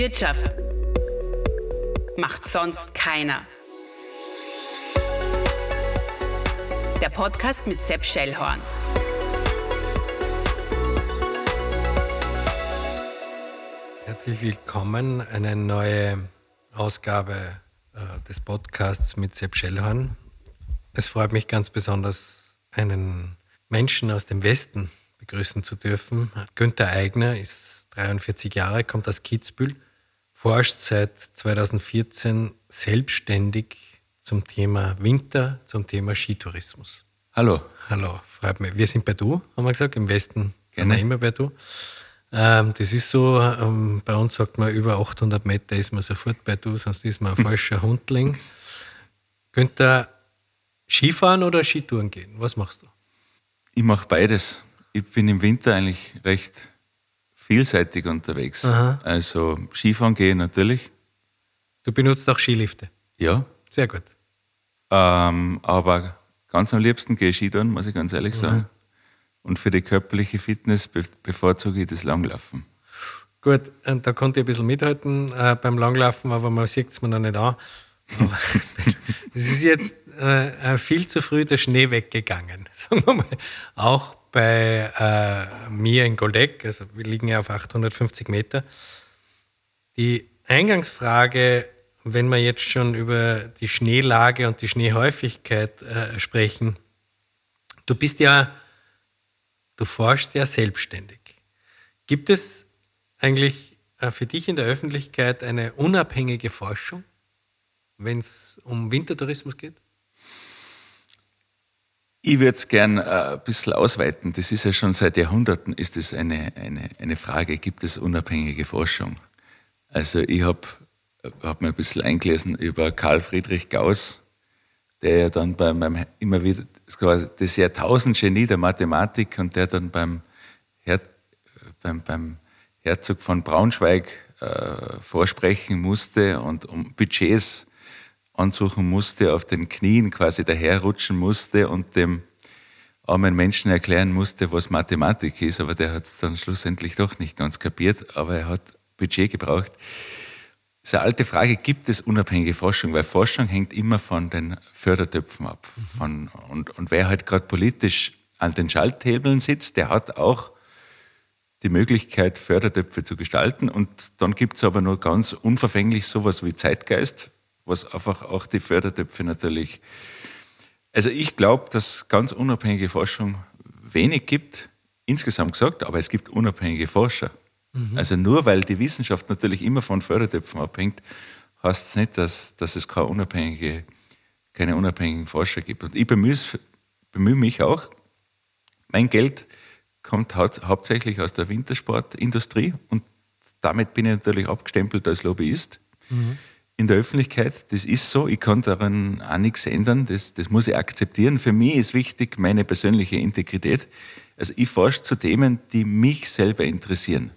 Wirtschaft macht sonst keiner. Der Podcast mit Sepp Schellhorn. Herzlich willkommen, eine neue Ausgabe äh, des Podcasts mit Sepp Schellhorn. Es freut mich ganz besonders, einen Menschen aus dem Westen begrüßen zu dürfen. Günther Eigner ist 43 Jahre, kommt aus Kitzbühel, forscht seit 2014 selbstständig zum Thema Winter, zum Thema Skitourismus. Hallo. Hallo, freut mich. Wir sind bei Du, haben wir gesagt, im Westen sind wir immer bei Du. Ähm, das ist so, ähm, bei uns sagt man, über 800 Meter ist man sofort bei Du, sonst ist man ein falscher Hundling. Günther, Skifahren oder Skitouren gehen? Was machst du? Ich mache beides. Ich bin im Winter eigentlich recht vielseitig unterwegs. Aha. Also Skifahren gehen natürlich, Du benutzt auch Skilifte. ja. Sehr gut. Ähm, aber ganz am liebsten gehe ich Skitouren, muss ich ganz ehrlich Mhm. sagen. Und für die körperliche Fitness be bevorzuge ich das Langlaufen. Gut, und da konnte ich ein bisschen mithalten äh, beim Langlaufen, aber man sieht es mir noch nicht an. Es ist jetzt äh, äh, viel zu früh der Schnee weggegangen, sagen wir mal. Auch bei äh, mir in Goldeck, also wir liegen ja auf 850 Meter. Die Eingangsfrage, wenn wir jetzt schon über die Schneelage und die Schneehäufigkeit äh, sprechen, du bist ja, du forschst ja selbstständig. Gibt es eigentlich äh, für dich in der Öffentlichkeit eine unabhängige Forschung, wenn es um Wintertourismus geht? Ich würde es gern äh, ein bisschen ausweiten. Das ist ja schon seit Jahrhunderten ist es eine, eine, eine Frage, gibt es unabhängige Forschung? Also ich habe hab mir ein bisschen eingelesen über Karl Friedrich Gauss, der ja dann beim, beim immer wieder, das, das Jahrtausendgenie der Mathematik und der dann beim, Her, beim, beim Herzog von Braunschweig äh, vorsprechen musste und um Budgets ansuchen musste, auf den Knien quasi daherrutschen musste und dem armen Menschen erklären musste, was Mathematik ist, aber der hat es dann schlussendlich doch nicht ganz kapiert, aber er hat Budget gebraucht. Das ist eine alte Frage, gibt es unabhängige Forschung? Weil Forschung hängt immer von den Fördertöpfen ab. Von, und, und wer halt gerade politisch an den Schalthebeln sitzt, der hat auch die Möglichkeit, Fördertöpfe zu gestalten. Und dann gibt es aber nur ganz unverfänglich sowas wie Zeitgeist, was einfach auch die Fördertöpfe natürlich. Also ich glaube, dass ganz unabhängige Forschung wenig gibt, insgesamt gesagt, aber es gibt unabhängige Forscher. Also nur weil die Wissenschaft natürlich immer von Fördertöpfen abhängt, heißt es nicht, dass, dass es keine, unabhängige, keine unabhängigen Forscher gibt. Und ich bemühe, bemühe mich auch. Mein Geld kommt hau hauptsächlich aus der Wintersportindustrie und damit bin ich natürlich abgestempelt als Lobbyist in der Öffentlichkeit. Das ist so, ich kann daran auch nichts ändern, das, das muss ich akzeptieren. Für mich ist wichtig meine persönliche Integrität. Also ich forsche zu Themen, die mich selber interessieren,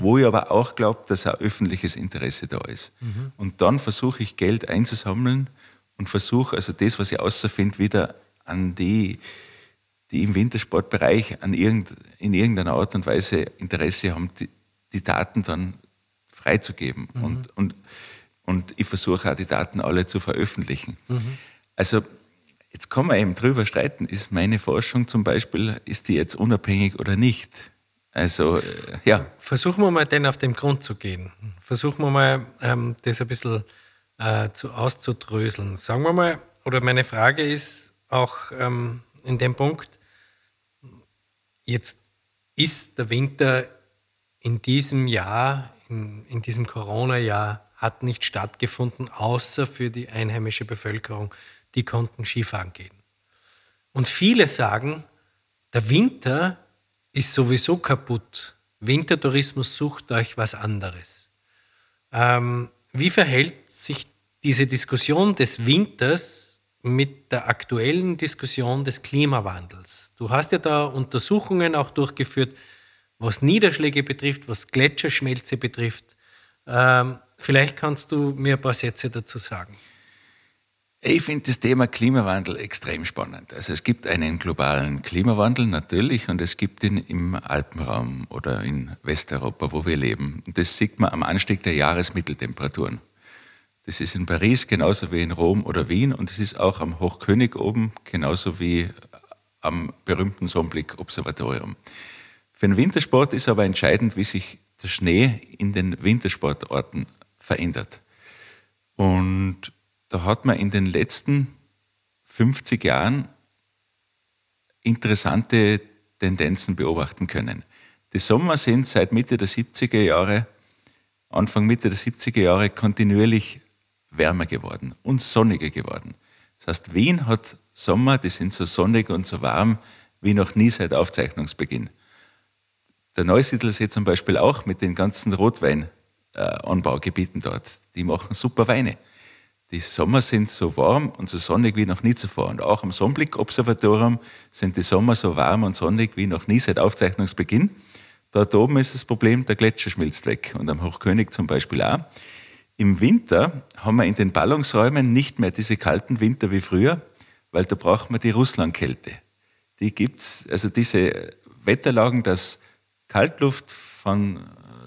wo ich aber auch glaube, dass ein öffentliches Interesse da ist. Und dann versuche ich Geld einzusammeln und versuche also das, was ich außerfinde, wieder an die, die im Wintersportbereich an irgend, in irgendeiner Art und Weise Interesse haben, die, die Daten dann freizugeben. Und, und, und ich versuche auch die Daten alle zu veröffentlichen. Also jetzt kann man eben drüber streiten, ist meine Forschung zum Beispiel, ist die jetzt unabhängig oder nicht? Also äh, ja, Versuchen wir mal, den auf den Grund zu gehen. Versuchen wir mal, ähm, das ein bisschen äh, zu, auszudröseln. Sagen wir mal, oder meine Frage ist auch ähm, in dem Punkt, jetzt ist der Winter in diesem Jahr, in, in diesem Corona-Jahr, hat nicht stattgefunden, außer für die einheimische Bevölkerung. Die konnten Skifahren gehen. Und viele sagen, der Winter ist sowieso kaputt. Wintertourismus sucht euch was anderes. Ähm, wie verhält sich diese Diskussion des Winters mit der aktuellen Diskussion des Klimawandels? Du hast ja da Untersuchungen auch durchgeführt, was Niederschläge betrifft, was Gletscherschmelze betrifft. Ähm, vielleicht kannst du mir ein paar Sätze dazu sagen. Ich finde das Thema Klimawandel extrem spannend. Also es gibt einen globalen Klimawandel natürlich und es gibt ihn im Alpenraum oder in Westeuropa, wo wir leben. Und das sieht man am Anstieg der Jahresmitteltemperaturen. Das ist in Paris genauso wie in Rom oder Wien und es ist auch am Hochkönig oben genauso wie am berühmten Sonnenblick-Observatorium. Für den Wintersport ist aber entscheidend, wie sich der Schnee in den Wintersportorten verändert. Und da hat man in den letzten 50 Jahren interessante Tendenzen beobachten können. Die Sommer sind seit Mitte der 70er Jahre, Anfang Mitte der 70er Jahre kontinuierlich wärmer geworden und sonniger geworden. Das heißt, Wien hat Sommer, die sind so sonnig und so warm wie noch nie seit Aufzeichnungsbeginn. Der Neusiedlersee zum Beispiel auch mit den ganzen Rotweinanbaugebieten dort, die machen super Weine. Die Sommer sind so warm und so sonnig wie noch nie zuvor. Und auch am Sonnenblick-Observatorium sind die Sommer so warm und sonnig wie noch nie seit Aufzeichnungsbeginn. Dort oben ist das Problem, der Gletscher schmilzt weg und am Hochkönig zum Beispiel auch. Im Winter haben wir in den Ballungsräumen nicht mehr diese kalten Winter wie früher, weil da braucht man die Russlandkälte. Die gibt's, also diese Wetterlagen, dass Kaltluft von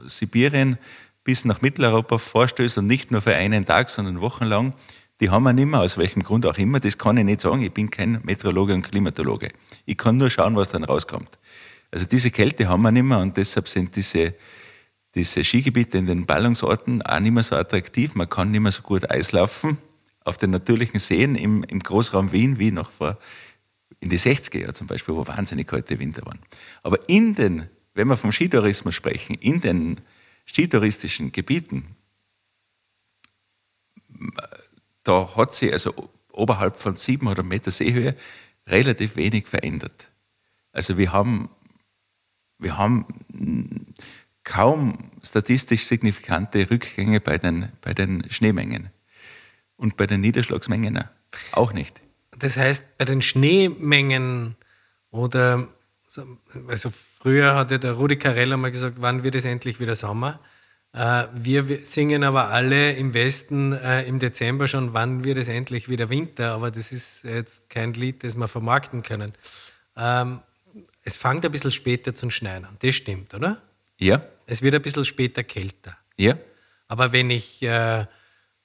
Sibirien bis nach Mitteleuropa vorstößt und nicht nur für einen Tag, sondern wochenlang, die haben wir nicht mehr, aus welchem Grund auch immer. Das kann ich nicht sagen. Ich bin kein Meteorologe und Klimatologe. Ich kann nur schauen, was dann rauskommt. Also diese Kälte haben wir nicht mehr und deshalb sind diese, diese Skigebiete in den Ballungsorten auch nicht mehr so attraktiv. Man kann nicht mehr so gut Eislaufen auf den natürlichen Seen im, im Großraum Wien wie noch vor in die 60er Jahre zum Beispiel, wo wahnsinnig kalte Winter waren. Aber in den, wenn wir vom Skitourismus sprechen, in den skitouristischen Gebieten, da hat sich also oberhalb von 700 Meter Seehöhe relativ wenig verändert. Also wir haben, wir haben kaum statistisch signifikante Rückgänge bei den, bei den Schneemengen. Und bei den Niederschlagsmengen auch nicht. Das heißt, bei den Schneemengen oder also früher hatte der Rudi Carell mal gesagt, wann wird es endlich wieder Sommer? Äh, wir singen aber alle im Westen äh, im Dezember schon, wann wird es endlich wieder Winter? Aber das ist jetzt kein Lied, das wir vermarkten können. Ähm, es fängt ein bisschen später zu schneien an. Das stimmt, oder? Ja. Es wird ein bisschen später kälter. Ja. Aber wenn ich äh,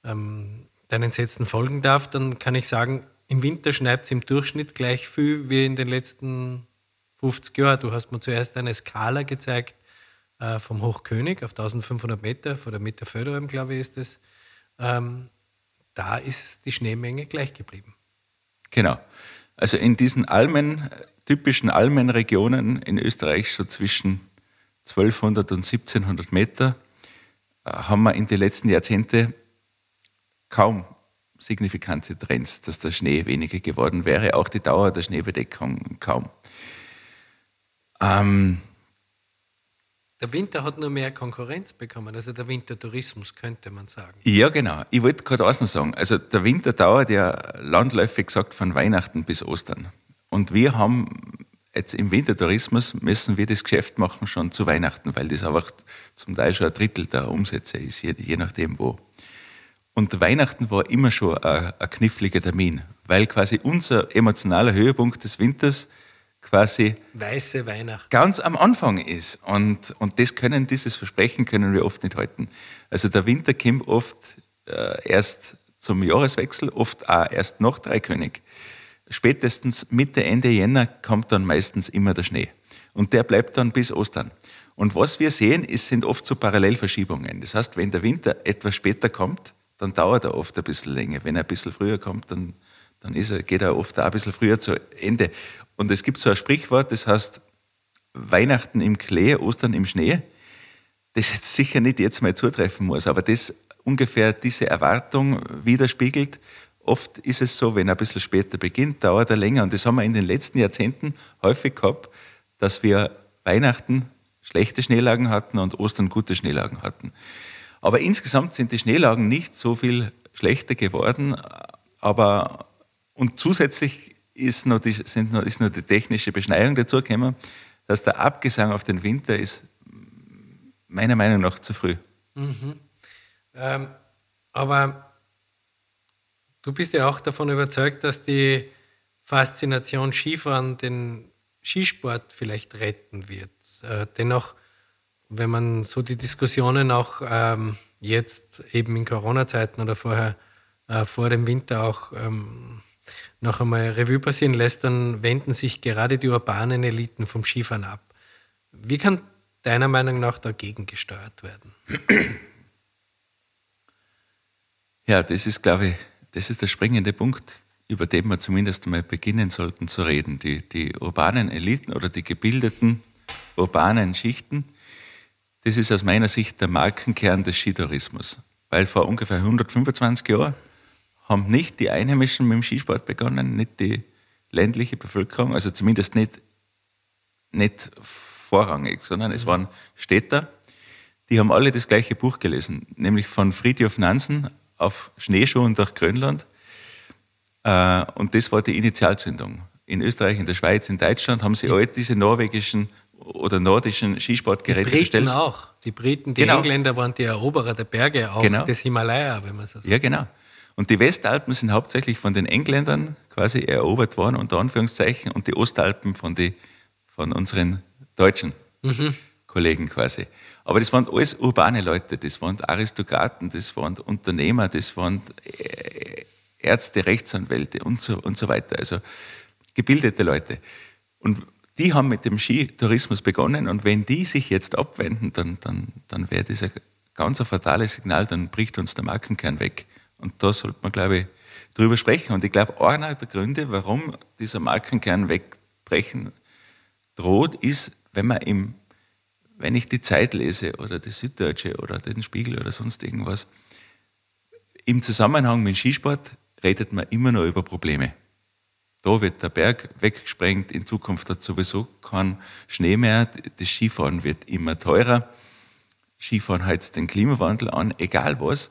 ähm, deinen Sätzen folgen darf, dann kann ich sagen, im Winter schneit es im Durchschnitt gleich viel wie in den letzten 50 Jahren. Du hast mir zuerst eine Skala gezeigt äh, vom Hochkönig auf 1500 Meter, vor der Meter Förderung, glaube ich, ist es. Ähm, da ist die Schneemenge gleich geblieben. Genau. Also in diesen Almen, typischen Almenregionen in Österreich, so zwischen 1200 und 1700 Meter, äh, haben wir in den letzten Jahrzehnten kaum signifikante Trends, dass der Schnee weniger geworden wäre, auch die Dauer der Schneebedeckung kaum. Ähm, der Winter hat nur mehr Konkurrenz bekommen, also der Wintertourismus könnte man sagen. Ja, genau. Ich wollte gerade auch noch sagen, also der Winter dauert ja landläufig gesagt von Weihnachten bis Ostern. Und wir haben jetzt im Wintertourismus müssen wir das Geschäft machen schon zu Weihnachten, weil das einfach zum Teil schon ein Drittel der Umsätze ist, je, je nachdem wo. Und Weihnachten war immer schon ein, ein kniffliger Termin, weil quasi unser emotionaler Höhepunkt des Winters quasi weiße Weihnachten ganz am Anfang ist. Und, und das können, dieses Versprechen können wir oft nicht halten. Also der Winter kommt oft äh, erst zum Jahreswechsel, oft auch erst nach Dreikönig. Spätestens Mitte, Ende Jänner kommt dann meistens immer der Schnee. Und der bleibt dann bis Ostern. Und was wir sehen, ist, sind oft so Parallelverschiebungen. Das heißt, wenn der Winter etwas später kommt, dann dauert er oft ein bisschen länger. Wenn er ein bisschen früher kommt, dann, dann ist er, geht er oft auch ein bisschen früher zu Ende. Und es gibt so ein Sprichwort, das heißt Weihnachten im Klee, Ostern im Schnee, das jetzt sicher nicht jetzt mal zutreffen muss, aber das ungefähr diese Erwartung widerspiegelt. Oft ist es so, wenn er ein bisschen später beginnt, dauert er länger. Und das haben wir in den letzten Jahrzehnten häufig gehabt, dass wir Weihnachten schlechte Schneelagen hatten und Ostern gute Schneelagen hatten. Aber insgesamt sind die Schneelagen nicht so viel schlechter geworden. Aber und zusätzlich ist noch die, sind noch, ist noch die technische Beschneiung dazugekommen, dass der Abgesang auf den Winter ist meiner Meinung nach zu früh. Mhm. Ähm, aber du bist ja auch davon überzeugt, dass die Faszination Skifahren den Skisport vielleicht retten wird. Äh, dennoch, wenn man so die Diskussionen auch ähm, jetzt eben in Corona-Zeiten oder vorher äh, vor dem Winter auch ähm, noch einmal Revue passieren lässt, dann wenden sich gerade die urbanen Eliten vom Skifahren ab. Wie kann deiner Meinung nach dagegen gesteuert werden? Ja, das ist, glaube ich, das ist der springende Punkt, über den wir zumindest mal beginnen sollten zu reden. Die, die urbanen Eliten oder die gebildeten urbanen Schichten, das ist aus meiner Sicht der Markenkern des Skitourismus. Weil vor ungefähr 125 Jahren haben nicht die Einheimischen mit dem Skisport begonnen, nicht die ländliche Bevölkerung, also zumindest nicht, nicht vorrangig, sondern es waren Städter, die haben alle das gleiche Buch gelesen, nämlich von Friedhof Nansen auf Schneeschuhen durch Grönland. Äh, und das war die Initialzündung. In Österreich, in der Schweiz, in Deutschland haben sie all diese norwegischen oder nordischen Skisportgeräte die Briten bestellt. auch. Die Briten, die Genau. Engländer waren die Eroberer der Berge, auch Genau. des Himalaya, wenn man so sagt. Ja, genau. Und die Westalpen sind hauptsächlich von den Engländern quasi erobert worden, unter Anführungszeichen, und die Ostalpen von, die, von unseren deutschen Kollegen quasi. Aber das waren alles urbane Leute, das waren Aristokraten, das waren Unternehmer, das waren äh, Ärzte, Rechtsanwälte und so, und so weiter. Also gebildete Leute. Und die haben mit dem Skitourismus begonnen und wenn die sich jetzt abwenden, dann, dann, dann wäre das ein ganz ein fatales Signal, dann bricht uns der Markenkern weg. Und da sollte man, glaube ich, drüber sprechen. Und ich glaube, einer der Gründe, warum dieser Markenkern wegbrechen droht, ist, wenn man im, wenn ich die Zeit lese oder die Süddeutsche oder den Spiegel oder sonst irgendwas, im Zusammenhang mit Skisport redet man immer nur über Probleme. Da wird der Berg weggesprengt, in Zukunft hat sowieso kein Schnee mehr, das Skifahren wird immer teurer, Skifahren heizt den Klimawandel an, egal was.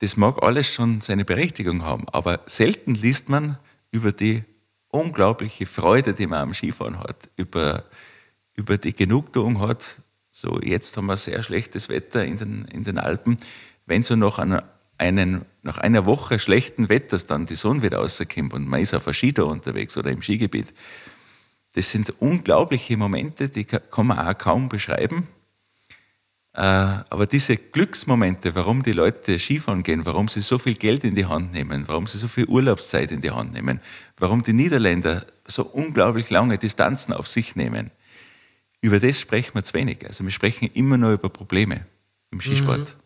Das mag alles schon seine Berechtigung haben, aber selten liest man über die unglaubliche Freude, die man am Skifahren hat, über, über die Genugtuung hat. So, jetzt haben wir sehr schlechtes Wetter in den, in den Alpen. Wenn so nach einer, einen, nach einer Woche schlechten Wetters dann die Sonne wieder rauskommt und man ist auf einer Skitour unterwegs oder im Skigebiet, das sind unglaubliche Momente, die ka- kann man auch kaum beschreiben. Äh, Aber diese Glücksmomente, warum die Leute Skifahren gehen, warum sie so viel Geld in die Hand nehmen, warum sie so viel Urlaubszeit in die Hand nehmen, warum die Niederländer so unglaublich lange Distanzen auf sich nehmen, über das sprechen wir zu wenig. Also wir sprechen immer nur über Probleme im Skisport.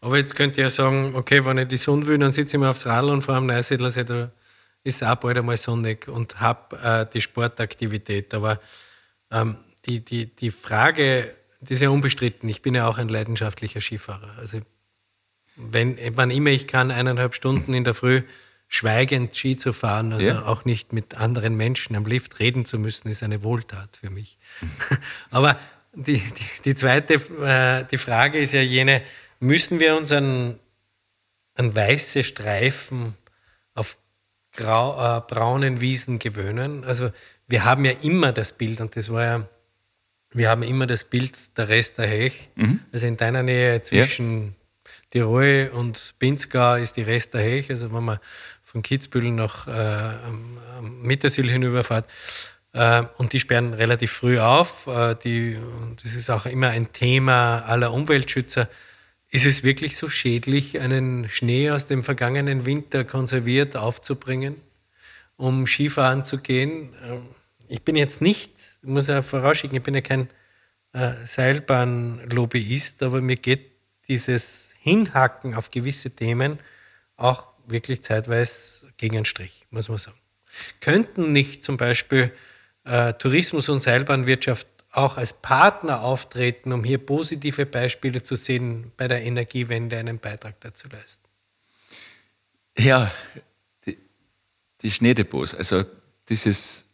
Aber jetzt könnt ihr ja sagen, okay, wenn ich die Sonne will, dann sitze ich mir aufs Radl und fahre am Neusiedlersee, da ist auch bald einmal sonnig und habe äh, die Sportaktivität. Aber ähm, die, die, die Frage, die ist ja unbestritten. Ich bin ja auch ein leidenschaftlicher Skifahrer. Also wenn, wann immer ich kann, eineinhalb Stunden in der Früh schweigend Ski zu fahren, also Ja. auch nicht mit anderen Menschen am Lift reden zu müssen, ist eine Wohltat für mich. Aber die, die, die zweite äh, die Frage ist ja jene, müssen wir uns an, an weiße Streifen auf grau, äh, braunen Wiesen gewöhnen? Also wir haben ja immer das Bild, und das war ja, wir haben immer das Bild der Rest der Hech. Also in deiner Nähe zwischen Tirol und Pinzgau ist die Rest der Hech. Also wenn man von Kitzbühel nach äh, am, am Mittersil hinüberfährt. Äh, und die sperren relativ früh auf. Äh, die, das ist auch immer ein Thema aller Umweltschützer. Ist es wirklich so schädlich, einen Schnee aus dem vergangenen Winter konserviert aufzubringen, um Skifahren zu gehen? Ähm, Ich bin jetzt nicht, ich muss ja vorausschicken, ich bin ja kein äh, Seilbahnlobbyist, aber mir geht dieses Hinhacken auf gewisse Themen auch wirklich zeitweise gegen einen Strich, muss man sagen. Könnten nicht zum Beispiel äh, Tourismus und Seilbahnwirtschaft auch als Partner auftreten, um hier positive Beispiele zu sehen, bei der Energiewende einen Beitrag dazu leisten? Ja, die, die Schneedepots, also dieses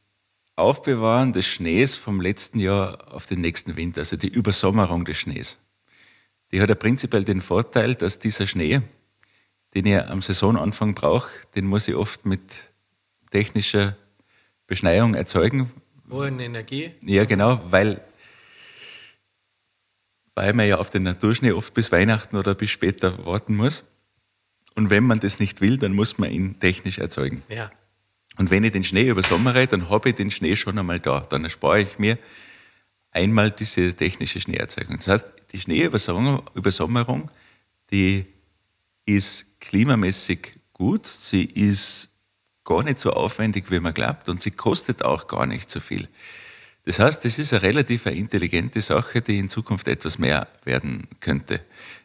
Aufbewahren des Schnees vom letzten Jahr auf den nächsten Winter, also die Übersommerung des Schnees, die hat ja prinzipiell den Vorteil, dass dieser Schnee, den ich am Saisonanfang brauche, den muss ich oft mit technischer Beschneiung erzeugen, Hohe Energie. ja, genau, weil, weil man ja auf den Naturschnee oft bis Weihnachten oder bis später warten muss. Und wenn man das nicht will, dann muss man ihn technisch erzeugen. Ja. Und wenn ich den Schnee übersommere, dann habe ich den Schnee schon einmal da. Dann erspare ich mir einmal diese technische Schneeerzeugung. Das heißt, die Schneeübersommerung, die ist klimamäßig gut, sie ist gar nicht so aufwendig, wie man glaubt und sie kostet auch gar nicht so viel. Das heißt, das ist eine relativ intelligente Sache, die in Zukunft etwas mehr werden könnte.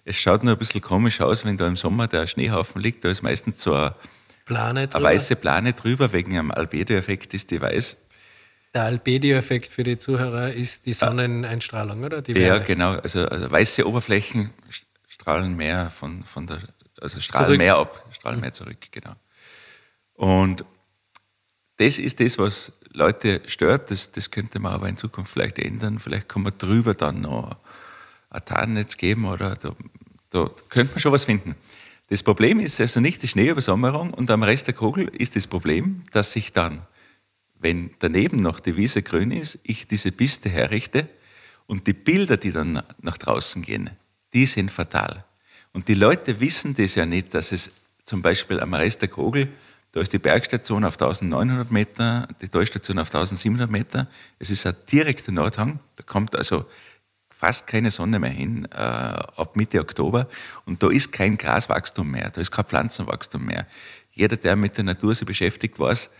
Es schaut nur ein bisschen komisch aus, wenn da im Sommer der Schneehaufen liegt, da ist meistens so eine, Plane eine weiße Plane drüber, wegen einem Albedo-Effekt ist die weiß. Der Albedo-Effekt für die Zuhörer ist die Sonneneinstrahlung, oder? Die Ja, genau. Also, also weiße Oberflächen strahlen mehr von, von der, also strahlen Zurück. mehr ab, strahlen mehr zurück, genau. Und das ist das, was Leute stört. Das, das könnte man aber in Zukunft vielleicht ändern. Vielleicht kann man drüber dann noch ein Tarnnetz geben oder da, da könnte man schon was finden. Das Problem ist also nicht die Schneeübersommerung und am Rest der Kugel ist das Problem, dass sich dann, wenn daneben noch die Wiese grün ist, ich diese Piste herrichte und die Bilder, die dann nach draußen gehen, die sind fatal. Und die Leute wissen das ja nicht, dass es zum Beispiel am Rest der Kogel, da ist die Bergstation auf 1900 Meter, die Talstation auf 1700 Meter. Es ist ein direkter Nordhang, da kommt also fast keine Sonne mehr hin äh, ab Mitte Oktober und da ist kein Graswachstum mehr, da ist kein Pflanzenwachstum mehr. Jeder, der mit der Natur sich beschäftigt, weiß,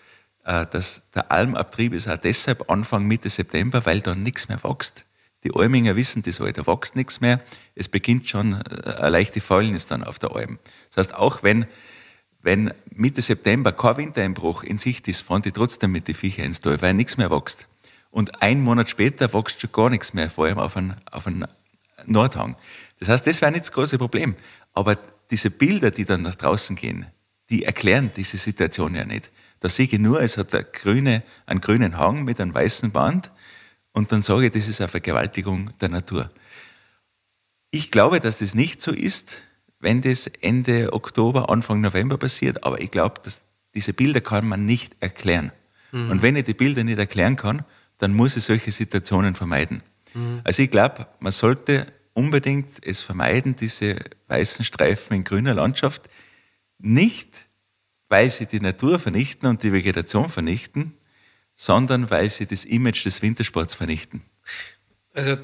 äh, dass der Almabtrieb ist auch deshalb Anfang Mitte September, weil da nichts mehr wächst. Die Alminger wissen das halt, da wächst nichts mehr. Es beginnt schon äh, eine leichte Fäulnis dann auf der Alm. Das heißt, auch wenn, wenn Mitte September kein Wintereinbruch in Sicht ist, fahren die trotzdem mit den Viecher ins Tal, weil nichts mehr wächst. Und ein Monat später wächst schon gar nichts mehr, vor allem auf einen, auf einen Nordhang. Das heißt, das wäre nicht das große Problem. Aber diese Bilder, die dann nach draußen gehen, die erklären diese Situation ja nicht. Da sehe ich nur, es hat eine grüne, einen grünen Hang mit einem weißen Band und dann sage ich, das ist eine Vergewaltigung der Natur. Ich glaube, dass das nicht so ist, wenn das Ende Oktober, Anfang November passiert, aber ich glaube, dass diese Bilder kann man nicht erklären. Und wenn ich die Bilder nicht erklären kann, dann muss ich solche Situationen vermeiden. Also ich glaube, man sollte unbedingt es vermeiden, diese weißen Streifen in grüner Landschaft, nicht weil sie die Natur vernichten und die Vegetation vernichten, sondern weil sie das Image des Wintersports vernichten. Also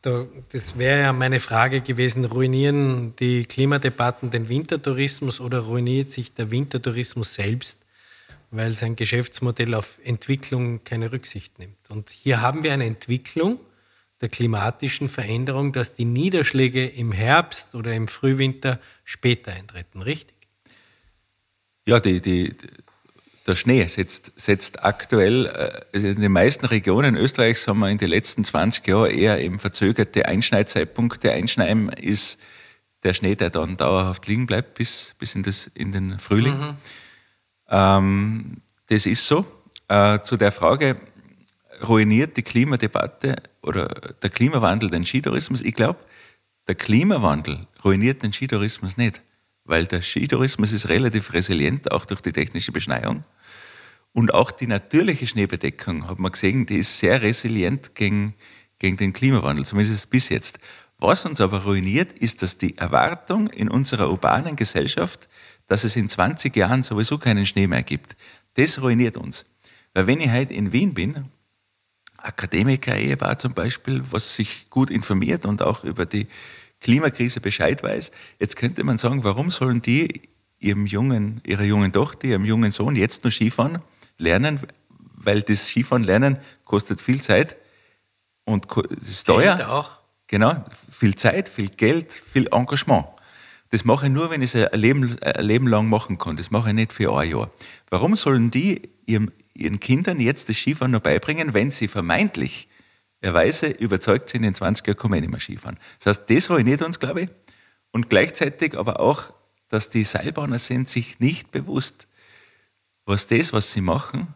da, das wäre ja meine Frage gewesen, ruinieren die Klimadebatten den Wintertourismus oder ruiniert sich der Wintertourismus selbst, weil sein Geschäftsmodell auf Entwicklung keine Rücksicht nimmt? Und hier haben wir eine Entwicklung der klimatischen Veränderung, dass die Niederschläge im Herbst oder im Frühwinter später eintreten, richtig? Ja, die, die, der Schnee setzt, setzt aktuell, also in den meisten Regionen Österreichs haben wir in den letzten 20 Jahren eher eben verzögerte Einschneidzeitpunkte. Einschneiden ist der Schnee, der dann dauerhaft liegen bleibt bis, bis in, das, in den Frühling. Ähm, das ist so. Äh, zu der Frage, ruiniert die Klimadebatte oder der Klimawandel den Skitourismus? Ich glaube, der Klimawandel ruiniert den Skitourismus nicht, weil der Skitourismus ist relativ resilient, auch durch die technische Beschneiung. Und auch die natürliche Schneebedeckung, hat man gesehen, die ist sehr resilient gegen, gegen den Klimawandel, zumindest bis jetzt. Was uns aber ruiniert, ist, dass die Erwartung in unserer urbanen Gesellschaft, dass es in 20 Jahren sowieso keinen Schnee mehr gibt, das ruiniert uns. Weil wenn ich heute in Wien bin, Akademiker-Ehepaar zum Beispiel, was sich gut informiert und auch über die Klimakrise Bescheid weiß, jetzt könnte man sagen, warum sollen die ihrem jungen, ihrer jungen Tochter, ihrem jungen Sohn jetzt nur Skifahren lernen, weil das Skifahren lernen kostet viel Zeit und ist teuer. Geld auch. Genau, viel Zeit, viel Geld, viel Engagement. Das mache ich nur, wenn ich es ein Leben, ein Leben lang machen kann. Das mache ich nicht für ein Jahr. Warum sollen die ihrem, ihren Kindern jetzt das Skifahren noch beibringen, wenn sie vermeintlich erweise überzeugt sind, in 20 Jahren kann man nicht mehr Skifahren? Das heißt, das ruiniert uns, glaube ich. Und gleichzeitig aber auch, dass die Seilbahner sind sich nicht bewusst, was das, was sie machen,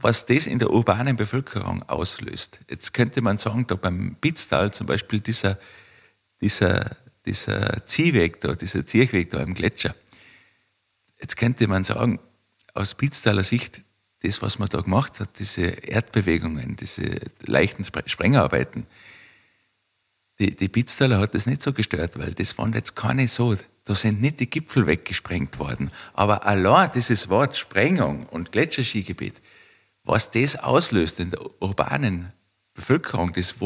was das in der urbanen Bevölkerung auslöst. Jetzt könnte man sagen, da beim Pitztal zum Beispiel dieser, dieser, dieser Ziehweg da, dieser Ziehweg da im Gletscher. Jetzt könnte man sagen, aus Pitztaler Sicht, das, was man da gemacht hat, diese Erdbewegungen, diese leichten Spre- Sprengerarbeiten, die, die Pitztaler hat das nicht so gestört, weil das waren jetzt keine so, da sind nicht die Gipfel weggesprengt worden. Aber allein dieses Wort Sprengung und Gletscherskigebiet, was das auslöst in der urbanen Bevölkerung, das,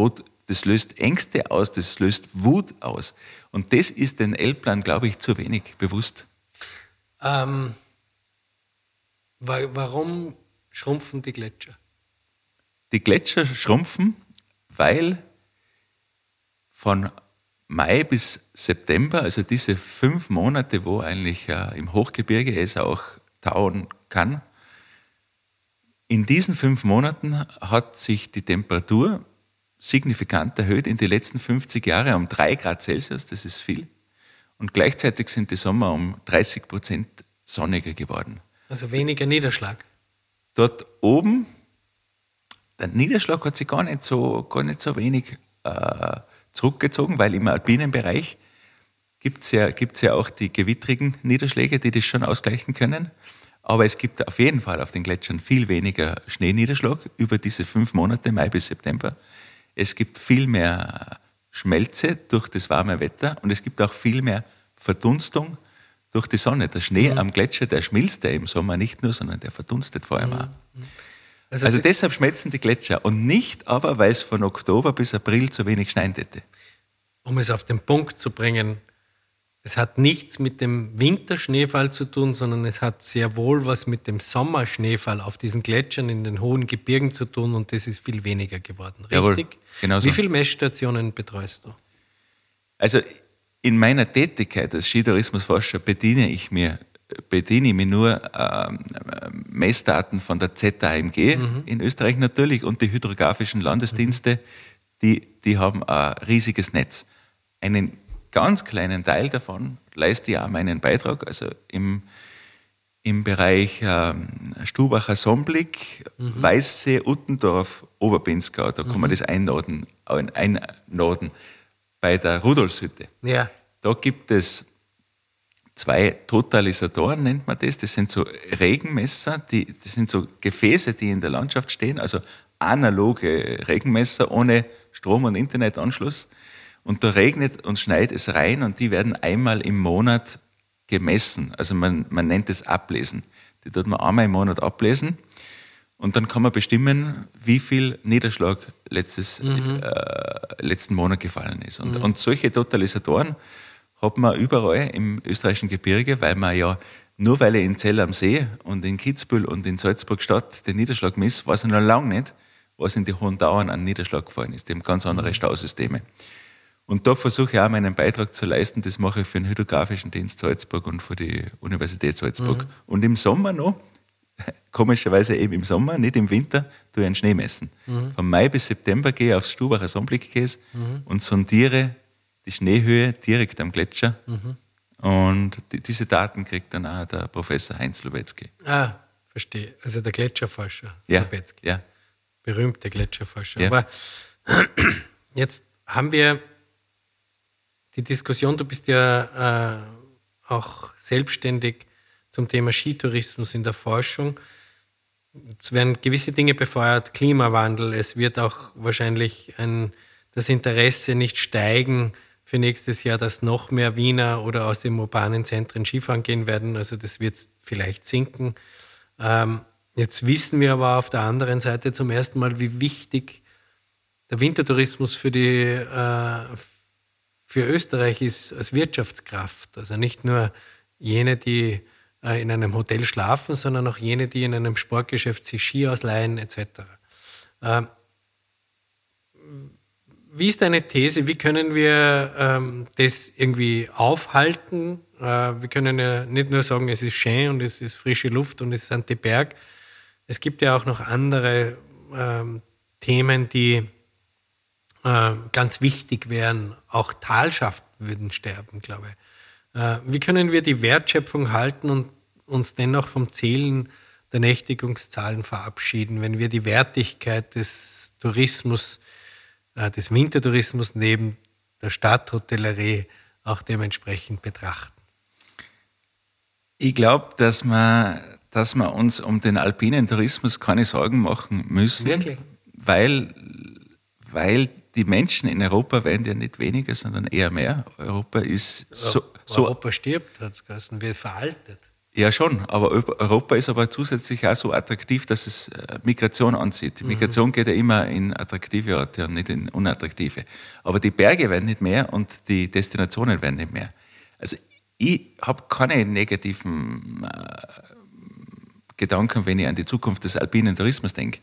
das löst Ängste aus, das löst Wut aus. Und das ist den Elbplan, glaube ich, zu wenig bewusst. Ähm, warum schrumpfen die Gletscher? Die Gletscher schrumpfen, weil von Mai bis September, also diese fünf Monate, wo eigentlich äh, im Hochgebirge es auch tauen kann, in diesen fünf Monaten hat sich die Temperatur signifikant erhöht in den letzten 50 Jahren um drei Grad Celsius, das ist viel. Und gleichzeitig sind die Sommer um 30 Prozent sonniger geworden. Also weniger Niederschlag. Dort oben, der Niederschlag hat sich gar nicht so, gar nicht so wenig äh, zurückgezogen, weil im alpinen Bereich gibt es ja, gibt's ja auch die gewittrigen Niederschläge, die das schon ausgleichen können. Aber es gibt auf jeden Fall auf den Gletschern viel weniger Schneeniederschlag über diese fünf Monate, Mai bis September. Es gibt viel mehr Schmelze durch das warme Wetter und es gibt auch viel mehr Verdunstung durch die Sonne. Der Schnee mhm. am Gletscher, der schmilzt ja im Sommer nicht nur, sondern der verdunstet vor allem mhm. auch. Also, also deshalb schmelzen die Gletscher und nicht aber, weil es von Oktober bis April zu wenig schneien hätte. Um es auf den Punkt zu bringen, es hat nichts mit dem Winterschneefall zu tun, sondern es hat sehr wohl was mit dem Sommerschneefall auf diesen Gletschern in den hohen Gebirgen zu tun und das ist viel weniger geworden. Richtig? Jawohl, genau so. Wie viele Messstationen betreust du? Also in meiner Tätigkeit als Skitourismusforscher bediene ich mir bediene ich mich nur äh, Messdaten von der ZAMG mhm. in Österreich natürlich und die hydrographischen Landesdienste, mhm. die, die haben ein riesiges Netz. Einen ganz kleinen Teil davon leiste ich auch meinen Beitrag, also im, im Bereich äh, Stubacher Somblick, mhm. Weißsee, Uttendorf, Oberpinskau, da kann man mhm. das einnorden, einnorden bei der Rudolfshütte. Ja. Da gibt es zwei Totalisatoren, nennt man das. Das sind so Regenmesser, die, das sind so Gefäße, die in der Landschaft stehen, also analoge Regenmesser ohne Strom- und Internetanschluss. Und da regnet und schneit es rein und die werden einmal im Monat gemessen. Also man, man nennt es Ablesen. Die tut man einmal im Monat ablesen und dann kann man bestimmen, wie viel Niederschlag letztes, mhm. äh, letzten Monat gefallen ist. Und, mhm. und solche Totalisatoren hat man überall im österreichischen Gebirge, weil man ja nur weil er in Zell am See und in Kitzbühel und in Salzburg Stadt den Niederschlag misst, weiß er noch lange nicht, was in die hohen Dauern an Niederschlag gefallen ist. Die haben ganz andere mhm. Stausysteme. Und da versuche ich auch meinen Beitrag zu leisten. Das mache ich für den Hydrografischen Dienst Salzburg und für die Universität Salzburg. Mhm. Und im Sommer noch, komischerweise eben im Sommer, nicht im Winter, tue ich einen Schnee messen. Mhm. Von Mai bis September gehe ich aufs Stubacher Sonnenblickkäse mhm. und sondiere die Schneehöhe direkt am Gletscher. Mhm. Und die, diese Daten kriegt dann auch der Professor Heinz Lubetzky. Ah, verstehe. Also der Gletscherforscher ja, Lubetzky. Ja. Berühmte Gletscherforscher. Ja. Aber jetzt haben wir die Diskussion, du bist ja äh, auch selbstständig zum Thema Skitourismus in der Forschung. Es werden gewisse Dinge befeuert, Klimawandel, es wird auch wahrscheinlich ein, das Interesse nicht steigen für nächstes Jahr, dass noch mehr Wiener oder aus den urbanen Zentren Skifahren gehen werden. Also das wird vielleicht sinken. Ähm, jetzt wissen wir aber auf der anderen Seite zum ersten Mal, wie wichtig der Wintertourismus für, die, äh, für Österreich ist als Wirtschaftskraft. Also nicht nur jene, die äh, in einem Hotel schlafen, sondern auch jene, die in einem Sportgeschäft sich Ski ausleihen etc. Ähm, wie ist deine These? Wie können wir ähm, das irgendwie aufhalten? Äh, wir können ja nicht nur sagen, es ist schön und es ist frische Luft und es sind die Berg. Es gibt ja auch noch andere ähm, Themen, die äh, ganz wichtig wären. Auch Talschaften würden sterben, glaube ich. Äh, wie können wir die Wertschöpfung halten und uns dennoch vom Zählen der Nächtigungszahlen verabschieden, wenn wir die Wertigkeit des Tourismus äh, des Wintertourismus neben der Stadthotellerie auch dementsprechend betrachten? Ich glaube, dass wir, dass wir uns um den alpinen Tourismus keine Sorgen machen müssen, Wirklich? Weil, weil die Menschen in Europa werden ja nicht weniger, sondern eher mehr. Europa ist so. so Europa stirbt, hat es geheißen, wird veraltet. Ja, schon, aber Europa ist aber zusätzlich auch so attraktiv, dass es äh, Migration anzieht. Die Migration mhm. geht ja immer in attraktive Orte und nicht in unattraktive. Aber die Berge werden nicht mehr und die Destinationen werden nicht mehr. Also ich habe keine negativen äh, Gedanken, wenn ich an die Zukunft des alpinen Tourismus denke.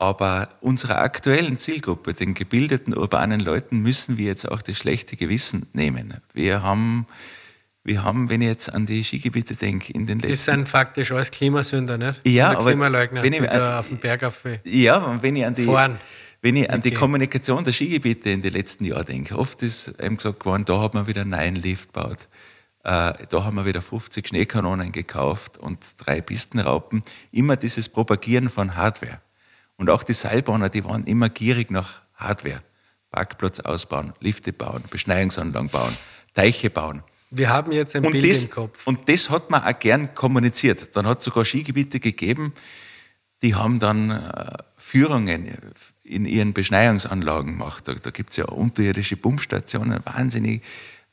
Aber unserer aktuellen Zielgruppe, den gebildeten urbanen Leuten, müssen wir jetzt auch das schlechte Gewissen nehmen. Wir haben, wir haben wenn ich jetzt an die Skigebiete denke, in den letzten... Das sind faktisch alles Klimasünder, nicht? Ja, aber Klimaleugner, wenn ich, auf den Berg auf Ja, und wenn ich an die... Fahren. Wenn ich an die Kommunikation der Skigebiete in den letzten Jahren denke, oft ist eben gesagt worden, da hat man wieder einen neuen Lift gebaut. Äh, da haben wir wieder 50 Schneekanonen gekauft und drei Pistenraupen. Immer dieses Propagieren von Hardware. Und auch die Seilbahner, die waren immer gierig nach Hardware. Parkplatz ausbauen, Lifte bauen, Beschneiungsanlagen bauen, Teiche bauen. Wir haben jetzt ein und Bild das, im Kopf. Und das hat man auch gern kommuniziert. Dann hat es sogar Skigebiete gegeben, die haben dann äh, Führungen in ihren Beschneiungsanlagen gemacht. Da, da gibt es ja unterirdische Pumpstationen, wahnsinnig,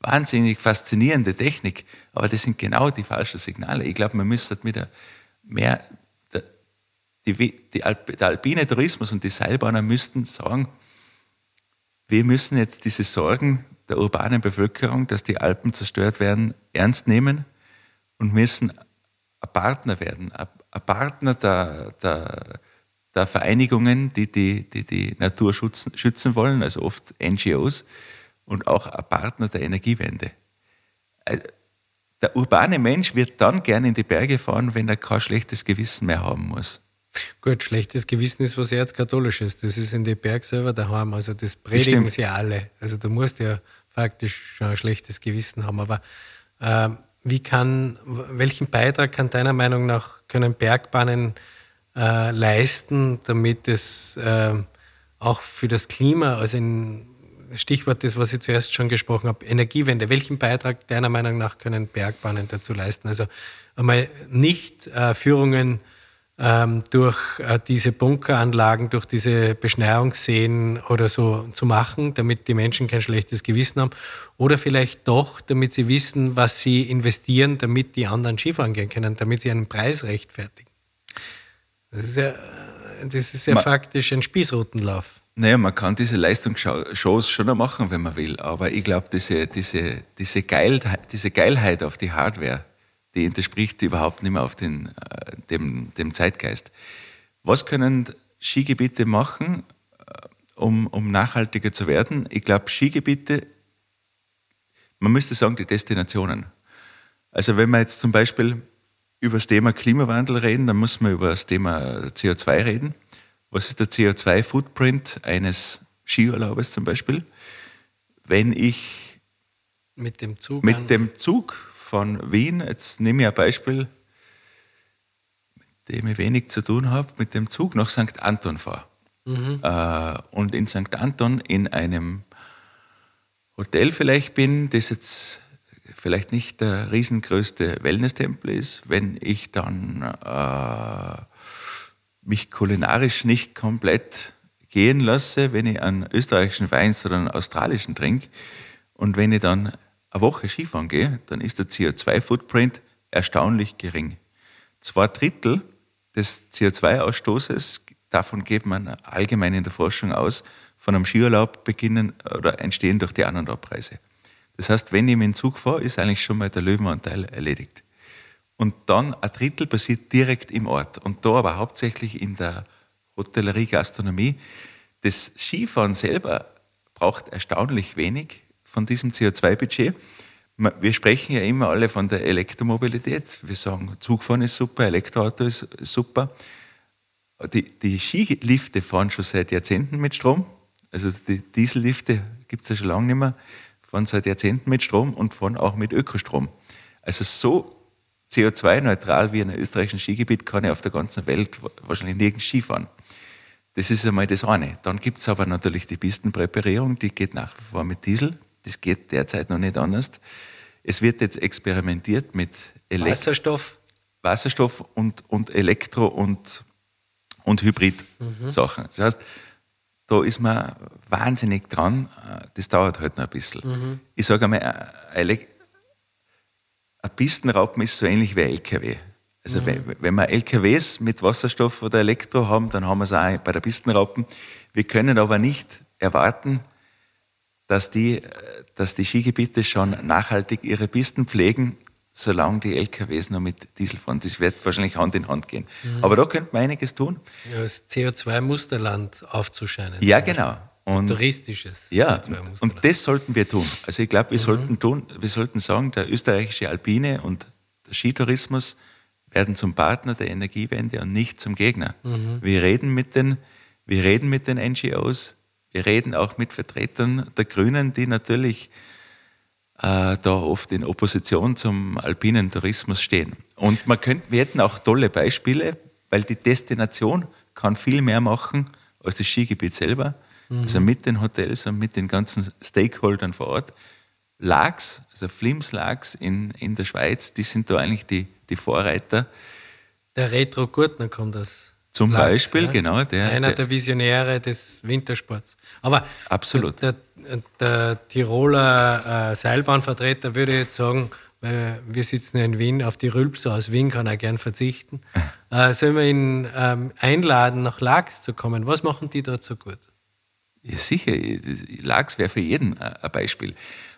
wahnsinnig faszinierende Technik. Aber das sind genau die falschen Signale. Ich glaube, man müsste mit mehr die, die Alp, der alpine Tourismus und die Seilbahner müssten sagen, wir müssen jetzt diese Sorgen der urbanen Bevölkerung, dass die Alpen zerstört werden, ernst nehmen und müssen ein Partner werden, ein Partner der, der, der Vereinigungen, die die, die die Natur schützen, schützen wollen, also oft NGOs, und auch ein Partner der Energiewende. Äh, der urbane Mensch wird dann gerne in die Berge fahren, wenn er kein schlechtes Gewissen mehr haben muss. Gut, schlechtes Gewissen ist was erzkatholisches. Das ist in den Berg selber daheim. Also das predigen sie alle. Also du musst ja faktisch schon ein schlechtes Gewissen haben. Aber äh, wie kann, welchen Beitrag kann deiner Meinung nach können Bergbahnen äh, leisten, damit es äh, auch für das Klima, also in Stichwort das, was ich zuerst schon gesprochen habe, Energiewende. Welchen Beitrag deiner Meinung nach können Bergbahnen dazu leisten? Also einmal nicht äh, Führungen ähm, durch äh, diese Bunkeranlagen, durch diese Beschneiungsseen oder so zu machen, damit die Menschen kein schlechtes Gewissen haben. Oder vielleicht doch, damit sie wissen, was sie investieren, damit die anderen Skifahren gehen können, damit sie einen Preis rechtfertigen. Das ist ja, das ist ja man, faktisch ein Spießrutenlauf. Naja, man kann diese Leistungsshows schon machen, wenn man will, aber ich glaube, diese, diese, diese, Geilheit, diese Geilheit auf die Hardware, die entspricht überhaupt nicht mehr auf den, äh, dem, dem Zeitgeist. Was können Skigebiete machen, äh, um, um nachhaltiger zu werden? Ich glaube, Skigebiete, man müsste sagen, die Destinationen. Also wenn wir jetzt zum Beispiel über das Thema Klimawandel reden, dann muss man über das Thema CO2 reden. Was ist der CO2-Footprint eines Skiurlaubes zum Beispiel? Wenn ich mit dem Zug, mit dem Zug von Wien, jetzt nehme ich ein Beispiel, mit dem ich wenig zu tun habe, mit dem Zug nach St. Anton fahre. Mhm. Äh, und in St. Anton in einem Hotel vielleicht bin, das jetzt vielleicht nicht der riesengrößte Wellness-Tempel ist, wenn ich dann äh, mich kulinarisch nicht komplett gehen lasse, wenn ich einen österreichischen Wein oder einen australischen trinke und wenn ich dann eine Woche Skifahren gehe, dann ist der CO2-Footprint erstaunlich gering. Zwei Drittel des CO2-Ausstoßes, davon geht man allgemein in der Forschung aus, von einem Skiurlaub beginnen oder entstehen durch die An- Das heißt, wenn ich mit dem Zug fahre, ist eigentlich schon mal der Löwenanteil erledigt. Und dann ein Drittel passiert direkt im Ort. Und da aber hauptsächlich in der Hotellerie, Gastronomie. Das Skifahren selber braucht erstaunlich wenig von diesem CO2-Budget. Wir sprechen ja immer alle von der Elektromobilität. Wir sagen, Zugfahren ist super, Elektroauto ist super. Die, die Skilifte fahren schon seit Jahrzehnten mit Strom. Also die Diesellifte gibt es ja schon lange nicht mehr. Fahren seit Jahrzehnten mit Strom und fahren auch mit Ökostrom. Also so CO2-neutral wie in einem österreichischen Skigebiet kann ich auf der ganzen Welt wahrscheinlich nirgends Skifahren. Das ist einmal das eine. Dann gibt es aber natürlich die Pistenpräparierung, die geht nach wie vor mit Diesel. Das geht derzeit noch nicht anders. Es wird jetzt experimentiert mit Elekt Wasserstoff. Wasserstoff und, und Elektro- und, und Hybrid-Sachen. Mhm. Das heißt, da ist man wahnsinnig dran. Das dauert halt noch ein bisschen. Mhm. Ich sage einmal, ein Pistenraupen ist so ähnlich wie ein LKW. Also mhm. wenn, wenn wir LKWs mit Wasserstoff oder Elektro haben, dann haben wir es auch bei der Pistenraupen. Wir können aber nicht erwarten, dass die, dass die Skigebiete schon nachhaltig ihre Pisten pflegen, solange die LKWs noch mit Diesel fahren. Das wird wahrscheinlich Hand in Hand gehen. Mhm. Aber da könnte man einiges tun. Ja, das CO2-Musterland aufzuscheinen. Ja, genau. Und, touristisches. Ja, und das sollten wir tun. Also ich glaube, wir, mhm. sollten tun, wir sollten sagen, der österreichische Alpine und der Skitourismus werden zum Partner der Energiewende und nicht zum Gegner. Mhm. Wir, reden mit den, wir reden mit den NGOs, wir reden auch mit Vertretern der Grünen, die natürlich äh, da oft in Opposition zum alpinen Tourismus stehen. Und man könnte, wir hätten auch tolle Beispiele, weil die Destination kann viel mehr machen als das Skigebiet selber. Mhm. Also mit den Hotels und mit den ganzen Stakeholdern vor Ort. Lags, also Flims Lags in, in der Schweiz, die sind da eigentlich die, die Vorreiter. Der Retro Gurtner kommt aus. Zum Lags, Beispiel, ja? genau. Der, Einer der, Visionäre des Wintersports. Aber absolut. Der, der, der Tiroler äh, Seilbahnvertreter würde jetzt sagen, weil wir sitzen ja in Wien, auf die Rülpser aus Wien kann er gern verzichten. äh, sollen wir ihn ähm, einladen, nach Lags zu kommen? Was machen die dort so gut? Ja, sicher. Lags wäre für jeden ein Beispiel.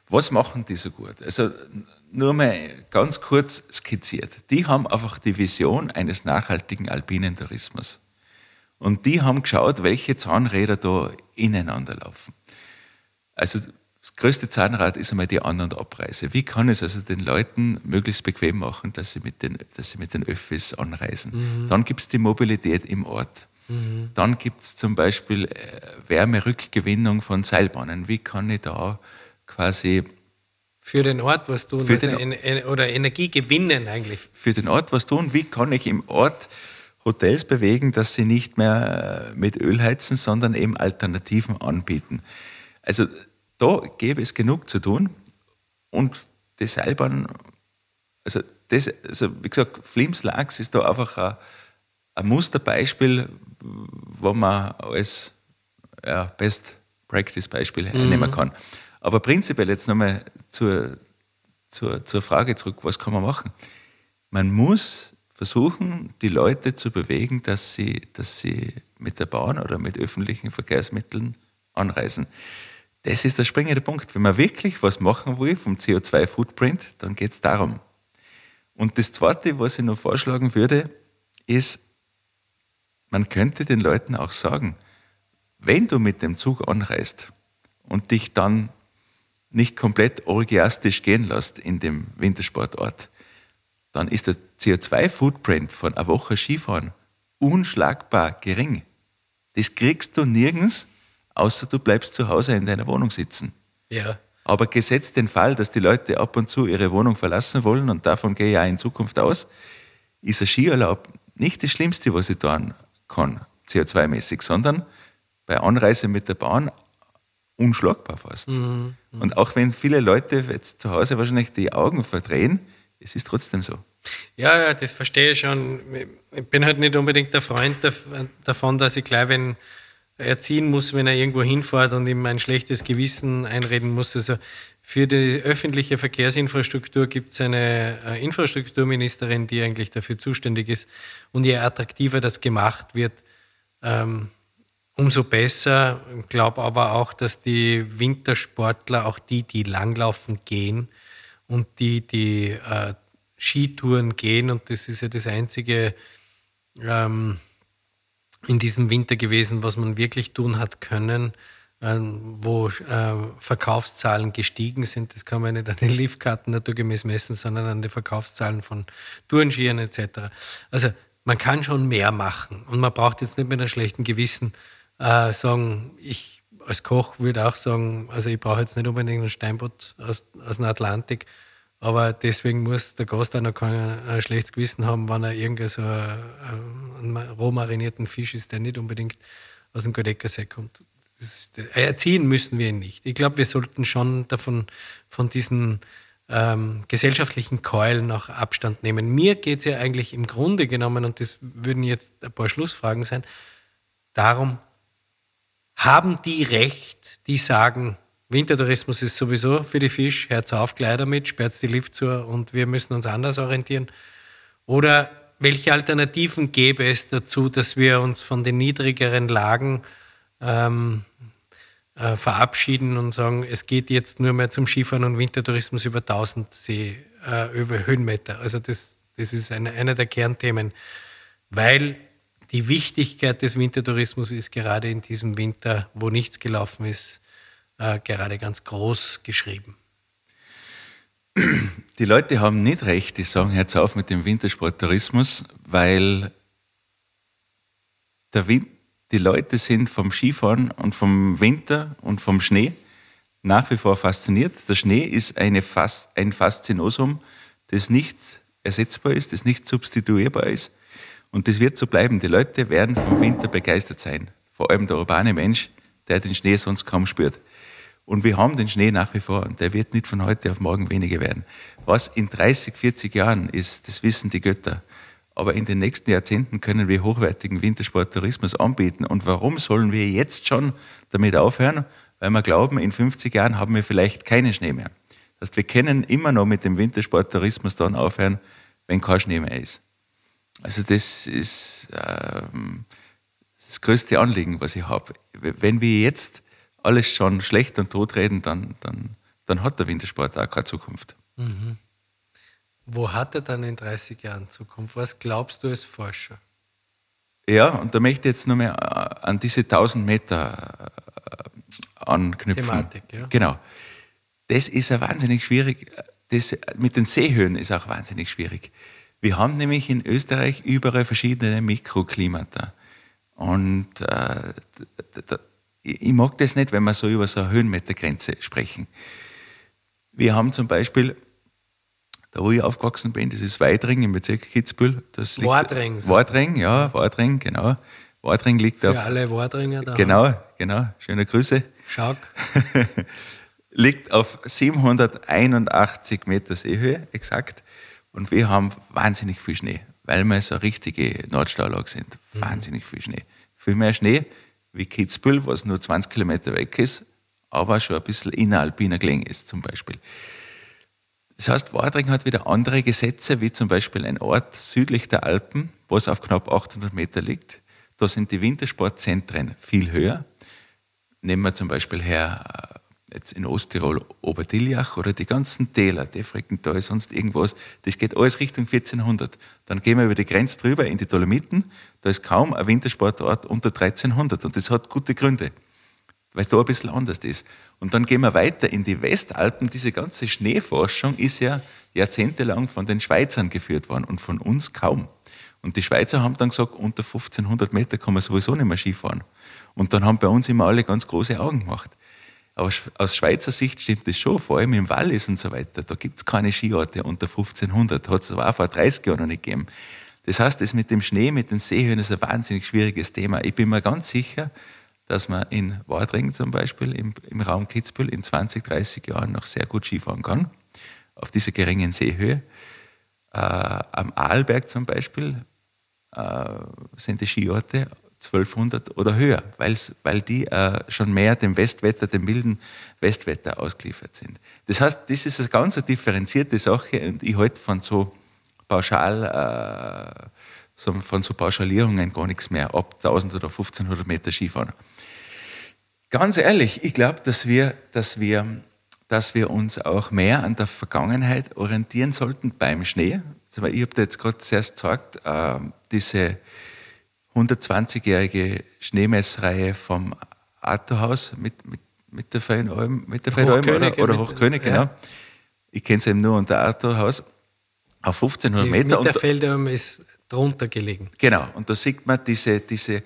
Was machen die so gut? Also nur mal ganz kurz skizziert. Die haben einfach die Vision eines nachhaltigen alpinen Tourismus. Und die haben geschaut, welche Zahnräder da ineinander laufen. Also das größte Zahnrad ist einmal die An- und Abreise. Wie kann es also den Leuten möglichst bequem machen, dass sie mit den, dass sie mit den Öffis anreisen? Mhm. Dann gibt es die Mobilität im Ort. Mhm. Dann gibt es zum Beispiel äh, Wärmerückgewinnung von Seilbahnen. Wie kann ich da quasi für den Ort was tun für also den, oder Energie gewinnen eigentlich. Für den Ort was tun. Wie kann ich im Ort Hotels bewegen, dass sie nicht mehr mit Öl heizen, sondern eben Alternativen anbieten? Also da gäbe es genug zu tun. Und die Seilbahn, also, das, also wie gesagt, Flims Lags ist da einfach ein, ein Musterbeispiel, wo man als ja, Best Practice Beispiel mhm. nehmen kann. Aber prinzipiell jetzt nochmal zur, zur, zur Frage zurück, was kann man machen? Man muss versuchen, die Leute zu bewegen, dass sie, dass sie mit der Bahn oder mit öffentlichen Verkehrsmitteln anreisen. Das ist der springende Punkt. Wenn man wirklich was machen will vom CO2-Footprint, dann geht es darum. Und das Zweite, was ich noch vorschlagen würde, ist, man könnte den Leuten auch sagen, wenn du mit dem Zug anreist und dich dann nicht komplett orgiastisch gehen lässt in dem Wintersportort, dann ist der CO2-Footprint von einer Woche Skifahren unschlagbar gering. Das kriegst du nirgends, außer du bleibst zu Hause in deiner Wohnung sitzen. Ja. Aber gesetzt den Fall, dass die Leute ab und zu ihre Wohnung verlassen wollen, und davon gehe ich auch in Zukunft aus, ist ein Skiurlaub nicht das Schlimmste, was ich tun kann, CO2-mäßig, sondern bei Anreise mit der Bahn unschlagbar fast. Mhm. Und auch wenn viele Leute jetzt zu Hause wahrscheinlich die Augen verdrehen, es ist trotzdem so. Ja, ja, das verstehe ich schon. Ich bin halt nicht unbedingt der Freund davon, dass ich gleich, wenn erziehen muss, wenn er irgendwo hinfährt und ihm ein schlechtes Gewissen einreden muss. Also für die öffentliche Verkehrsinfrastruktur gibt es eine äh, Infrastrukturministerin, die eigentlich dafür zuständig ist. Und je attraktiver das gemacht wird, ähm, umso besser. Ich glaube aber auch, dass die Wintersportler, auch die, die langlaufen gehen und die, die äh, Skitouren gehen, und das ist ja das Einzige ähm, in diesem Winter gewesen, was man wirklich tun hat können, äh, wo äh, Verkaufszahlen gestiegen sind. Das kann man nicht an den Liftkarten naturgemäß messen, sondern an den Verkaufszahlen von Tourenskiern etc. Also man kann schon mehr machen und man braucht jetzt nicht mit einem schlechten Gewissen äh, sagen, ich als Koch würde auch sagen, also ich brauche jetzt nicht unbedingt ein Steinboot aus, aus dem Atlantik, aber deswegen muss der Gast auch noch kein ein schlechtes Gewissen haben, wenn er irgendein so einen roh marinierten Fisch ist, der nicht unbedingt aus dem Godeckersee kommt. Das, erziehen müssen wir ihn nicht. Ich glaube, wir sollten schon davon, von diesen ähm, gesellschaftlichen Keulen auch Abstand nehmen. Mir geht es ja eigentlich im Grunde genommen, und das würden jetzt ein paar Schlussfragen sein, darum, haben die Recht, die sagen, Wintertourismus ist sowieso für die Fisch, Herz auf, Kleider mit, sperrt die Lift zu und wir müssen uns anders orientieren? Oder welche Alternativen gäbe es dazu, dass wir uns von den niedrigeren Lagen ähm, äh, verabschieden und sagen, es geht jetzt nur mehr zum Skifahren und Wintertourismus über 1000 See, äh, über Höhenmeter. Also das, das ist eine, einer der Kernthemen, weil die Wichtigkeit des Wintertourismus ist gerade in diesem Winter, wo nichts gelaufen ist, äh, gerade ganz groß geschrieben. Die Leute haben nicht recht, die sagen, hört auf mit dem Wintersporttourismus, weil der Wind, die Leute sind vom Skifahren und vom Winter und vom Schnee nach wie vor fasziniert. Der Schnee ist eine Fas ein Faszinosum, das nicht ersetzbar ist, das nicht substituierbar ist. Und das wird so bleiben. Die Leute werden vom Winter begeistert sein. Vor allem der urbane Mensch, der den Schnee sonst kaum spürt. Und wir haben den Schnee nach wie vor und der wird nicht von heute auf morgen weniger werden. Was in 30, 40 Jahren ist, das wissen die Götter. Aber in den nächsten Jahrzehnten können wir hochwertigen Wintersporttourismus anbieten. Und warum sollen wir jetzt schon damit aufhören? Weil wir glauben, in 50 Jahren haben wir vielleicht keinen Schnee mehr. Das heißt, wir können immer noch mit dem Wintersporttourismus dann aufhören, wenn kein Schnee mehr ist. Also das ist ähm, das größte Anliegen, was ich habe. Wenn wir jetzt alles schon schlecht und tot reden, dann, dann, dann hat der Wintersport auch keine Zukunft. Mhm. Wo hat er dann in 30 Jahren Zukunft? Was glaubst du als Forscher? Ja, und da möchte ich jetzt noch mehr äh, an diese 1000 Meter äh, anknüpfen. Thematik, ja. Genau. Das ist ja wahnsinnig schwierig. Das mit den Seehöhen ist auch wahnsinnig schwierig. Wir haben nämlich in Österreich überall verschiedene Mikroklimata. Und äh, ich mag das nicht, wenn wir so über so eine Höhenmetergrenze sprechen. Wir haben zum Beispiel, da wo ich aufgewachsen bin, das ist Weidring im Bezirk Kitzbühel. Das Wadring. Wadring, ja, Wadring, genau. Wadring liegt Für auf. alle Wadringer da. Genau, genau. Schöne Grüße. Schauk. liegt auf 781 Meter Seehöhe, exakt. Und wir haben wahnsinnig viel Schnee, weil wir so richtige Nordstaulage sind. Mhm. Wahnsinnig viel Schnee. Viel mehr Schnee wie Kitzbühel, was nur 20 Kilometer weg ist, aber schon ein bisschen inneralpiner gelegen ist zum Beispiel. Das heißt, Wadring hat wieder andere Gesetze, wie zum Beispiel ein Ort südlich der Alpen, wo es auf knapp 800 Meter liegt. Da sind die Wintersportzentren viel höher. Nehmen wir zum Beispiel her jetzt in Osttirol Oberdiljach oder die ganzen Täler, Defreckental, sonst irgendwas, das geht alles Richtung 1400. Dann gehen wir über die Grenze drüber in die Dolomiten, da ist kaum ein Wintersportort unter 1300 und das hat gute Gründe, weil es da ein bisschen anders ist. Und dann gehen wir weiter in die Westalpen, diese ganze Schneeforschung ist ja jahrzehntelang von den Schweizern geführt worden und von uns kaum. Und die Schweizer haben dann gesagt, unter 1500 Meter kann man sowieso nicht mehr Skifahren. Und dann haben bei uns immer alle ganz große Augen gemacht. Aber aus Schweizer Sicht stimmt das schon, vor allem im Wallis und so weiter. Da gibt es keine Skiorte unter 1500, hat es aber auch vor 30 Jahren noch nicht gegeben. Das heißt, das mit dem Schnee, mit den Seehöhen ist ein wahnsinnig schwieriges Thema. Ich bin mir ganz sicher, dass man in Wadring zum Beispiel, im, im Raum Kitzbühel, in 20, 30 Jahren noch sehr gut Skifahren kann, auf dieser geringen Seehöhe. Äh, am Arlberg zum Beispiel äh, sind die Skiorte 1200 oder höher, weil die äh, schon mehr dem Westwetter, dem milden Westwetter ausgeliefert sind. Das heißt, das ist eine ganz differenzierte Sache und ich halte von so pauschal, äh, von so Pauschalierungen gar nichts mehr ab 1000 oder 1500 Meter Skifahren. Ganz ehrlich, ich glaube, dass wir, dass, wir, dass wir uns auch mehr an der Vergangenheit orientieren sollten beim Schnee. Ich habe dir jetzt gerade zuerst gesagt, äh, diese 120-jährige Schneemessreihe vom Arthurhaus mit, mit, mit der Feinalm, mit der Feinalm oder, oder Hochkönig, genau. Ja. Ich kenne es eben nur unter Arthurhaus. Auf 1500 Die Meter. Der Feldalm ist drunter gelegen. Genau, und da sieht man diese, diese,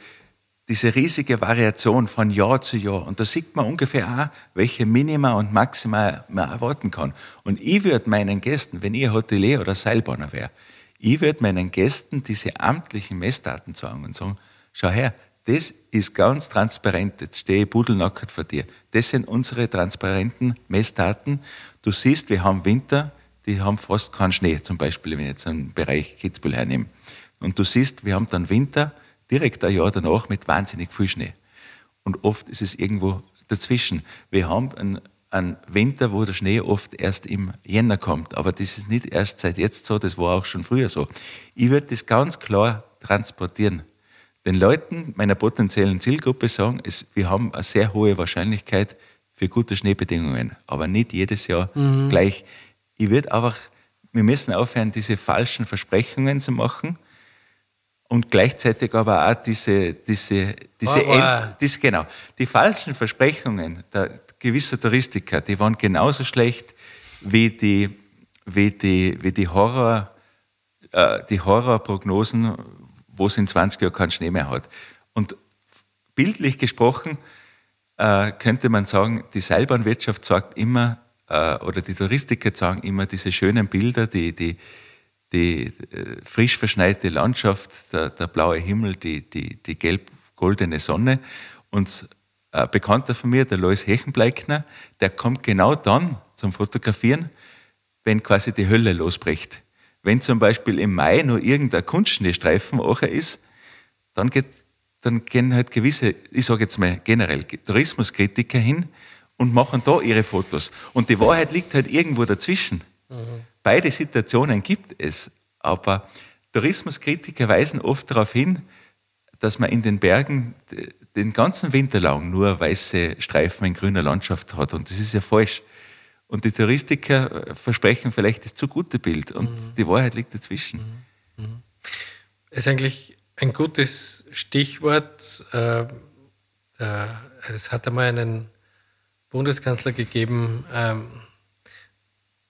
diese riesige Variation von Jahr zu Jahr. Und da sieht man ungefähr auch, welche Minima und Maxima man erwarten kann. Und ich würde meinen Gästen, wenn ich Hotelier oder Seilbahner wäre, ich würde meinen Gästen diese amtlichen Messdaten sagen und sagen, schau her, das ist ganz transparent. Jetzt stehe ich pudelnackert vor dir. Das sind unsere transparenten Messdaten. Du siehst, wir haben Winter, die haben fast keinen Schnee, zum Beispiel, wenn ich jetzt einen Bereich Kitzbühel hernehme. Und du siehst, wir haben dann Winter, direkt ein Jahr danach mit wahnsinnig viel Schnee. und oft ist es irgendwo dazwischen. Wir haben einen, einen Winter, wo der Schnee oft erst im Jänner kommt, aber das ist nicht erst seit jetzt so, das war auch schon früher so. Ich würde das ganz klar transportieren. Den Leuten meiner potenziellen Zielgruppe sagen, es, wir haben eine sehr hohe Wahrscheinlichkeit für gute Schneebedingungen, aber nicht jedes Jahr mhm. gleich. Ich würde einfach, wir müssen aufhören, diese falschen Versprechungen zu machen und gleichzeitig aber auch diese, diese, diese, oh, End, diese genau, die falschen Versprechungen der gewisser Touristiker, die waren genauso schlecht wie die, wie die, wie die Horror, äh, die Horrorprognosen, wo es in 20 Jahren keinen Schnee mehr hat. Und bildlich gesprochen äh, könnte man sagen, die Seilbahnwirtschaft sagt immer, äh, oder die Touristiker sagen immer diese schönen Bilder, die, die, die äh, frisch verschneite Landschaft, der, der blaue Himmel, die, die, die gelb-goldene Sonne. Und ein Bekannter von mir, der Lois Hechenbleikner, der kommt genau dann zum Fotografieren, wenn quasi die Hölle losbricht. Wenn zum Beispiel im Mai nur irgendein Kunstschneestreifen ist, dann, geht, dann gehen halt gewisse, ich sage jetzt mal generell, Tourismuskritiker hin und machen da ihre Fotos. Und die Wahrheit liegt halt irgendwo dazwischen. Mhm. Beide Situationen gibt es, aber Tourismuskritiker weisen oft darauf hin, dass man in den Bergen den ganzen Winter lang nur weiße Streifen in grüner Landschaft hat. Und das ist ja falsch. Und die Touristiker versprechen vielleicht das zu gute Bild und mhm. die Wahrheit liegt dazwischen. Mhm. mhm. ist eigentlich ein gutes Stichwort. Äh, es hat einmal einen Bundeskanzler gegeben, ähm,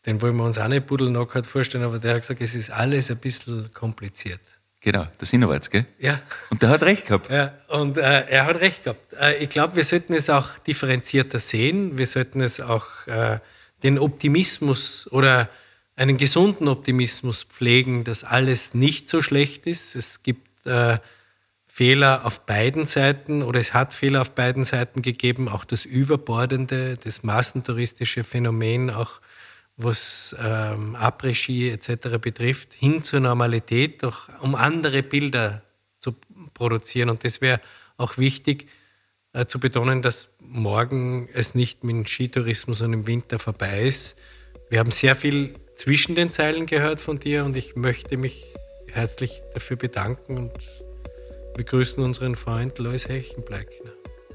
den wollen wir uns auch nicht pudelnackert vorstellen, aber der hat gesagt, es ist alles ein bisschen kompliziert. Genau, der Sinowatz, gell? Ja. Und der hat recht gehabt. Ja, und äh, er hat recht gehabt. Äh, ich glaube, wir sollten es auch differenzierter sehen. Wir sollten es auch äh, den Optimismus oder einen gesunden Optimismus pflegen, dass alles nicht so schlecht ist. Es gibt äh, Fehler auf beiden Seiten oder es hat Fehler auf beiden Seiten gegeben. Auch das überbordende, das massentouristische Phänomen, auch was ähm, Après-Ski etc. betrifft, hin zur Normalität, doch um andere Bilder zu produzieren. Und das wäre auch wichtig äh, zu betonen, dass morgen es nicht mit dem Skitourismus und im Winter vorbei ist. Wir haben sehr viel zwischen den Zeilen gehört von dir und ich möchte mich herzlich dafür bedanken und begrüßen unseren Freund Lois Hechenbleckner.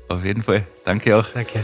Auf jeden Fall. Danke auch. Danke.